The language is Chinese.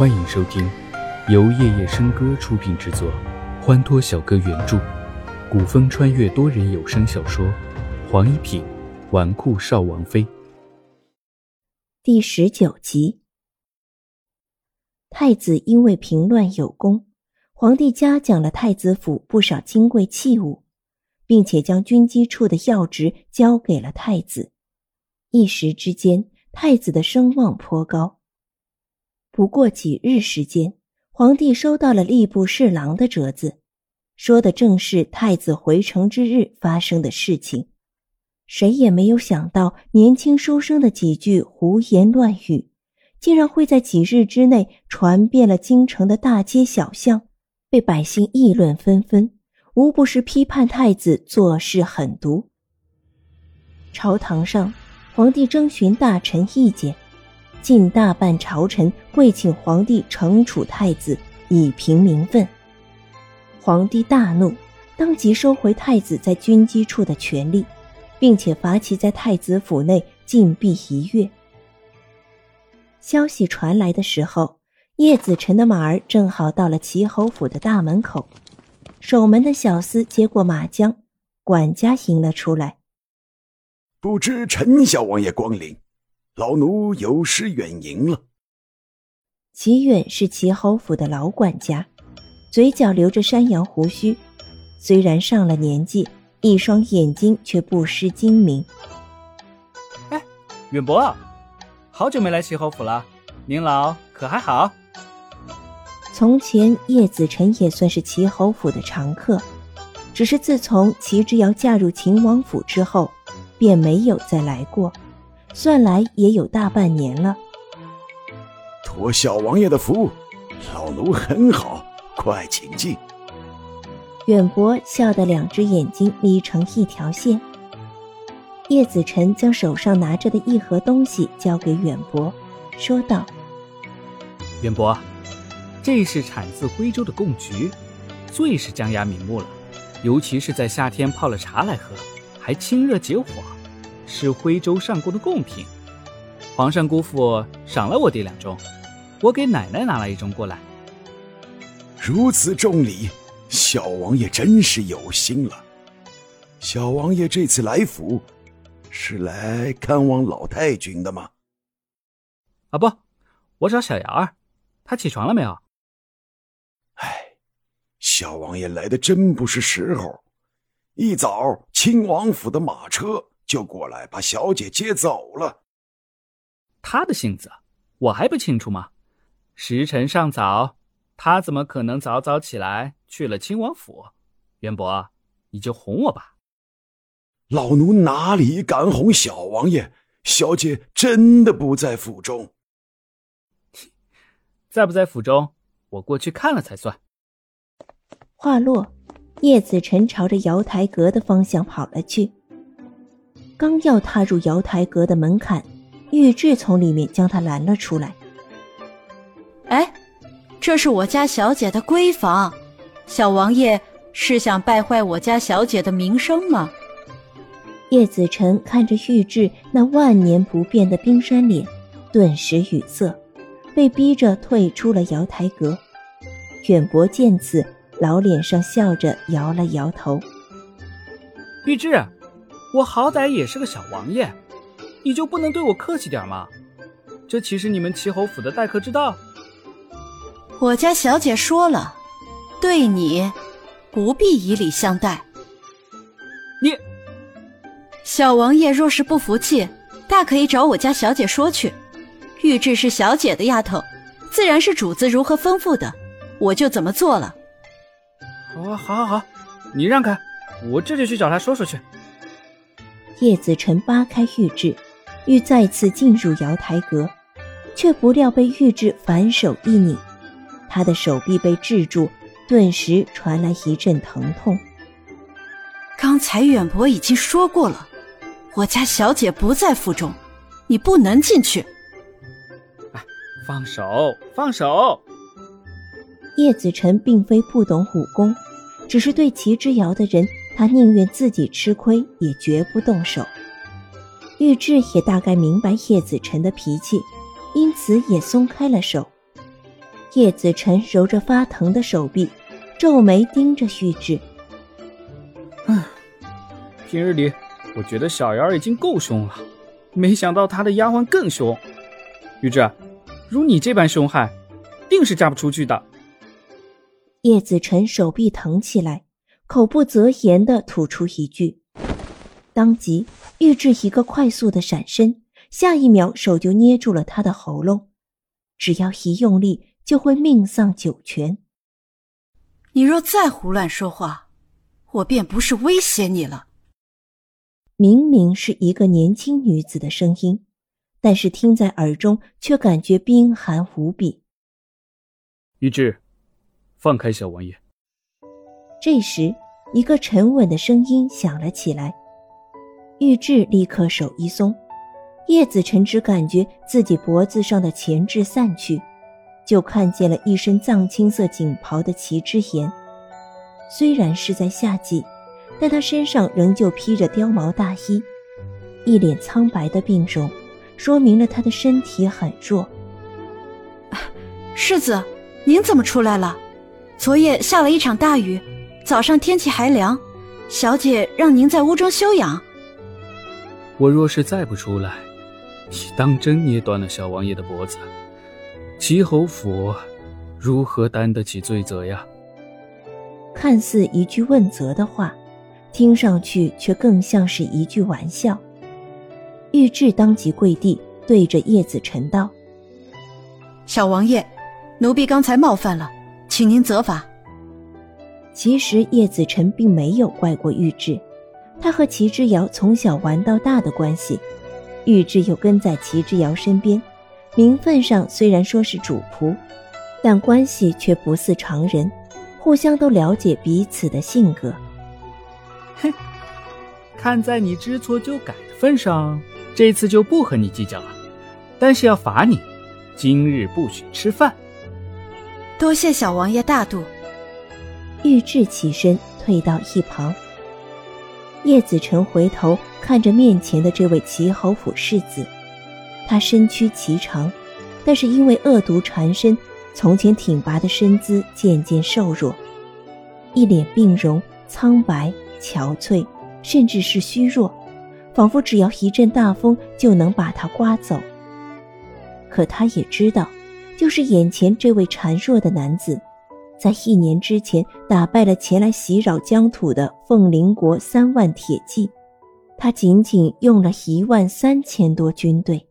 欢迎收听由夜夜笙歌出品制作，欢脱小哥原著，古风穿越多人有声小说《黄一品纨绔少王妃》第十九集。太子因为平乱有功，皇帝嘉奖了太子府不少金贵器物，并且将军机处的要职交给了太子，一时之间，太子的声望颇高。不过几日时间，皇帝收到了吏部侍郎的折子，说的正是太子回城之日发生的事情。谁也没有想到，年轻书生的几句胡言乱语，竟然会在几日之内传遍了京城的大街小巷，被百姓议论纷纷，无不是批判太子做事狠毒。朝堂上，皇帝征询大臣意见。近大半朝臣跪请皇帝惩处太子，以平民愤。皇帝大怒，当即收回太子在军机处的权力，并且罚其在太子府内禁闭一月。消息传来的时候，叶子辰的马儿正好到了齐侯府的大门口，守门的小厮接过马缰，管家迎了出来。不知陈小王爷光临。老奴有失远迎了。齐远是齐侯府的老管家，嘴角留着山羊胡须，虽然上了年纪，一双眼睛却不失精明。哎，远伯，好久没来齐侯府了，您老可还好？从前叶子辰也算是齐侯府的常客，只是自从齐之遥嫁入秦王府之后，便没有再来过。算来也有大半年了。托小王爷的福，老奴很好，快请进。远伯笑得两只眼睛眯成一条线。叶子辰将手上拿着的一盒东西交给远伯，说道：“远伯，这是产自徽州的贡菊，最是姜雅明目了，尤其是在夏天泡了茶来喝，还清热解火。”是徽州上贡的贡品，皇上姑父赏了我爹两盅，我给奶奶拿了一盅过来。如此重礼，小王爷真是有心了。小王爷这次来府，是来看望老太君的吗？啊不，我找小瑶儿，她起床了没有？哎，小王爷来的真不是时候，一早亲王府的马车。就过来把小姐接走了。他的性子我还不清楚吗？时辰尚早，他怎么可能早早起来去了亲王府？渊博，你就哄我吧。老奴哪里敢哄小王爷？小姐真的不在府中。在不在府中？我过去看了才算。话落，叶子辰朝着瑶台阁的方向跑了去。刚要踏入瑶台阁的门槛，玉质从里面将他拦了出来。哎，这是我家小姐的闺房，小王爷是想败坏我家小姐的名声吗？叶子辰看着玉质那万年不变的冰山脸，顿时语塞，被逼着退出了瑶台阁。远伯见此，老脸上笑着摇了摇头。玉质。我好歹也是个小王爷，你就不能对我客气点吗？这岂是你们齐侯府的待客之道？我家小姐说了，对你不必以礼相待。你，小王爷若是不服气，大可以找我家小姐说去。玉质是小姐的丫头，自然是主子如何吩咐的，我就怎么做了。好，好，好，好，你让开，我这就去找她说说去。叶子辰扒开玉质，欲再次进入瑶台阁，却不料被玉质反手一拧，他的手臂被制住，顿时传来一阵疼痛。刚才远伯已经说过了，我家小姐不在府中，你不能进去。哎，放手，放手！叶子辰并非不懂武功，只是对齐之遥的人。他宁愿自己吃亏，也绝不动手。玉质也大概明白叶子辰的脾气，因此也松开了手。叶子辰揉着发疼的手臂，皱眉盯着玉质。唉，平日里我觉得小瑶儿已经够凶了，没想到她的丫鬟更凶。玉质，如你这般凶悍，定是嫁不出去的。叶子辰手臂疼起来，口不择言的吐出一句，当即玉质一个快速的闪身，下一秒手就捏住了他的喉咙，只要一用力。就会命丧九泉。你若再胡乱说话，我便不是威胁你了。明明是一个年轻女子的声音，但是听在耳中却感觉冰寒无比。玉质，放开小王爷。这时，一个沉稳的声音响了起来。玉质立刻手一松，叶子辰只感觉自己脖子上的钳制散去。就看见了一身藏青色锦袍的齐之言，虽然是在夏季，但他身上仍旧披着貂毛大衣，一脸苍白的病容，说明了他的身体很弱。世子，您怎么出来了？昨夜下了一场大雨，早上天气还凉，小姐让您在屋中休养。我若是再不出来，你当真捏断了小王爷的脖子。齐侯府如何担得起罪责呀？看似一句问责的话，听上去却更像是一句玩笑。玉质当即跪地，对着叶子辰道：“小王爷，奴婢刚才冒犯了，请您责罚。”其实叶子辰并没有怪过玉质，他和齐之遥从小玩到大的关系，玉质又跟在齐之遥身边。名分上虽然说是主仆，但关系却不似常人，互相都了解彼此的性格。哼，看在你知错就改的份上，这次就不和你计较了，但是要罚你，今日不许吃饭。多谢小王爷大度。玉质起身退到一旁。叶子辰回头看着面前的这位齐侯府世子。他身躯颀长，但是因为恶毒缠身，从前挺拔的身姿渐渐瘦弱，一脸病容，苍白憔悴，甚至是虚弱，仿佛只要一阵大风就能把他刮走。可他也知道，就是眼前这位孱弱的男子，在一年之前打败了前来袭扰疆土的凤麟国三万铁骑，他仅仅用了一万三千多军队。